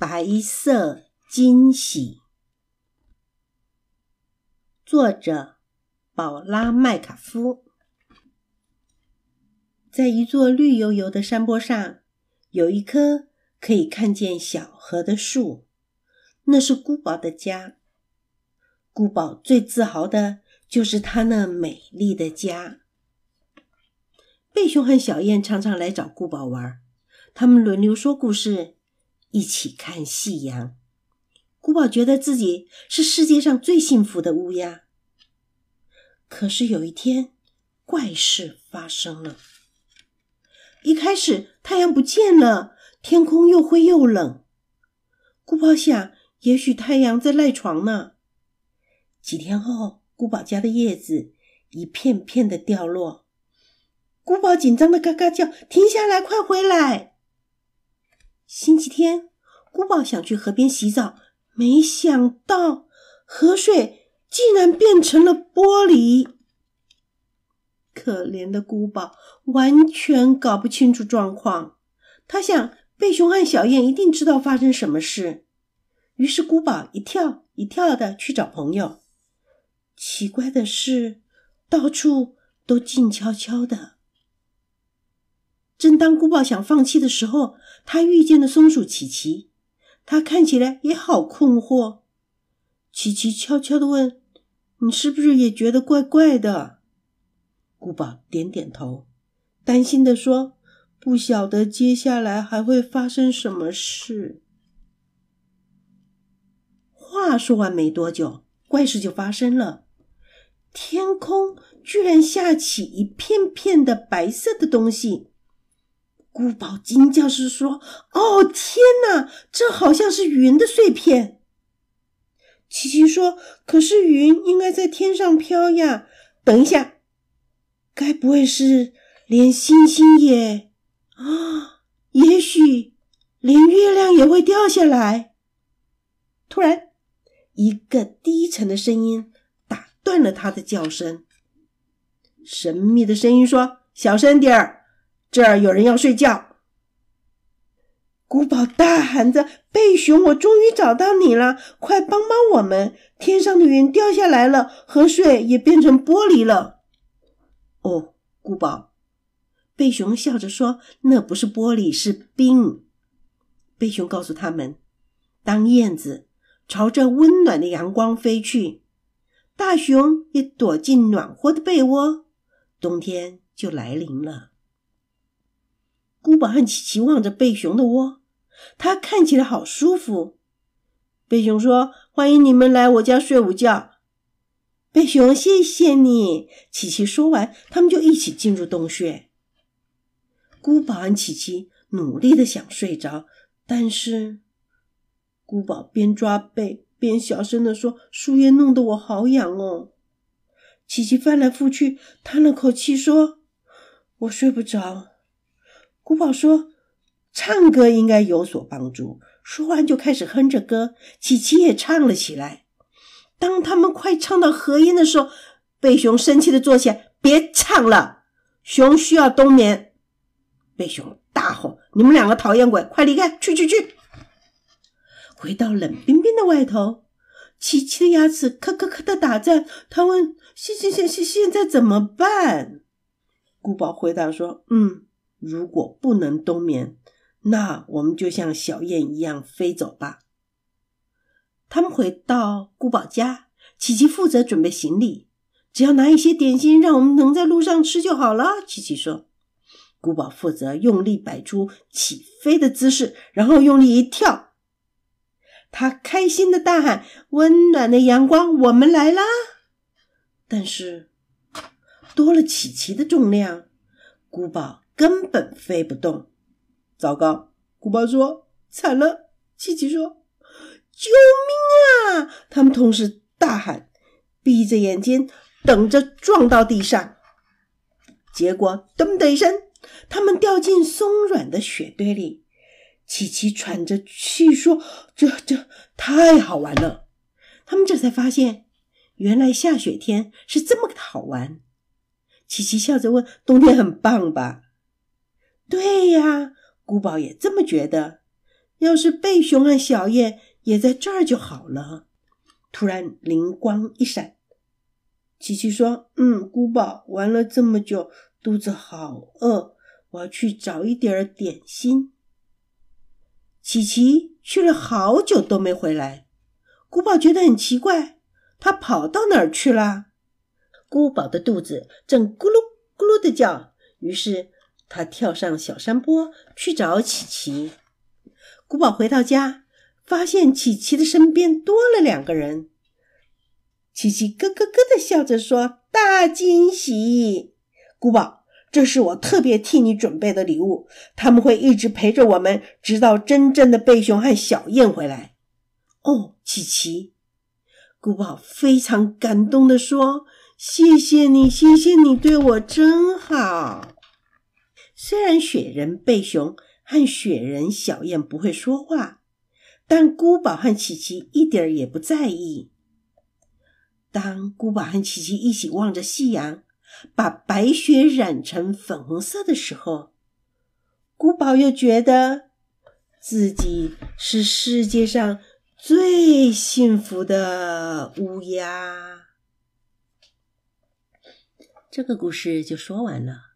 白色惊喜，作者宝拉麦卡夫。在一座绿油油的山坡上，有一棵可以看见小河的树，那是孤宝的家。孤宝最自豪的就是他那美丽的家。贝熊和小燕常常来找孤宝玩，他们轮流说故事。一起看夕阳，古堡觉得自己是世界上最幸福的乌鸦。可是有一天，怪事发生了。一开始太阳不见了，天空又灰又冷。古堡想，也许太阳在赖床呢。几天后，古堡家的叶子一片片的掉落。古堡紧张的嘎嘎叫：“停下来，快回来！”星期天，古堡想去河边洗澡，没想到河水竟然变成了玻璃。可怜的古堡完全搞不清楚状况。他想，贝熊和小燕一定知道发生什么事。于是，古堡一跳一跳的去找朋友。奇怪的是，到处都静悄悄的。正当古堡想放弃的时候，他遇见了松鼠琪琪。他看起来也好困惑。琪琪悄悄的问：“你是不是也觉得怪怪的？”古堡点点头，担心的说：“不晓得接下来还会发生什么事。”话说完没多久，怪事就发生了。天空居然下起一片片的白色的东西。古堡惊叫时说：“哦，天哪，这好像是云的碎片。”琪琪说：“可是云应该在天上飘呀。”等一下，该不会是连星星也……啊，也许连月亮也会掉下来。突然，一个低沉的声音打断了他的叫声。神秘的声音说：“小声点儿。”这儿有人要睡觉，古堡大喊着：“贝熊，我终于找到你了！快帮帮我们！天上的云掉下来了，河水也变成玻璃了。”哦，古堡，贝熊笑着说：“那不是玻璃，是冰。”贝熊告诉他们：“当燕子朝着温暖的阳光飞去，大熊也躲进暖和的被窝，冬天就来临了。”古宝和琪琪望着贝熊的窝，它看起来好舒服。贝熊说：“欢迎你们来我家睡午觉。”贝熊，谢谢你。琪琪说完，他们就一起进入洞穴。古宝和琪琪努力的想睡着，但是古宝边抓背边小声的说：“树叶弄得我好痒哦。”琪琪翻来覆去，叹了口气说：“我睡不着。”古堡说：“唱歌应该有所帮助。”说完就开始哼着歌，琪琪也唱了起来。当他们快唱到合音的时候，贝熊生气的坐下：“别唱了，熊需要冬眠。”贝熊大吼：“你们两个讨厌鬼，快离开！去去去！”回到冷冰冰的外头，琪琪的牙齿咔咔咔的打颤。他问：“现现现现现在怎么办？”古堡回答说：“嗯。”如果不能冬眠，那我们就像小燕一样飞走吧。他们回到古堡家，琪琪负责准备行李，只要拿一些点心，让我们能在路上吃就好了。琪琪说：“古堡负责用力摆出起飞的姿势，然后用力一跳。”他开心的大喊：“温暖的阳光，我们来啦！”但是多了琪琪的重量，古堡。根本飞不动，糟糕！古堡说：“惨了！”琪琪说：“救命啊！”他们同时大喊，闭着眼睛等着撞到地上。结果“噔”的一声，他们掉进松软的雪堆里。琪琪喘着气说：“这这太好玩了！”他们这才发现，原来下雪天是这么的好玩。琪琪笑着问：“冬天很棒吧？”对呀，古堡也这么觉得。要是贝熊和小燕也在这儿就好了。突然灵光一闪，琪琪说：“嗯，古堡玩了这么久，肚子好饿，我要去找一点点心。”琪琪去了好久都没回来，古堡觉得很奇怪，他跑到哪儿去了？古堡的肚子正咕噜咕噜的叫，于是他跳上小山坡去找琪琪。古堡回到家，发现琪琪的身边多了两个人。琪琪咯咯咯的笑着说：“大惊喜，古堡，这是我特别替你准备的礼物。他们会一直陪着我们，直到真正的贝熊和小燕回来。”哦，琪琪，古堡非常感动的说。谢谢你，谢谢你对我真好。虽然雪人贝熊和雪人小燕不会说话，但姑宝和琪琪一点儿也不在意。当姑宝和琪琪一起望着夕阳，把白雪染成粉红色的时候，姑宝又觉得自己是世界上最幸福的乌鸦。这个故事就说完了。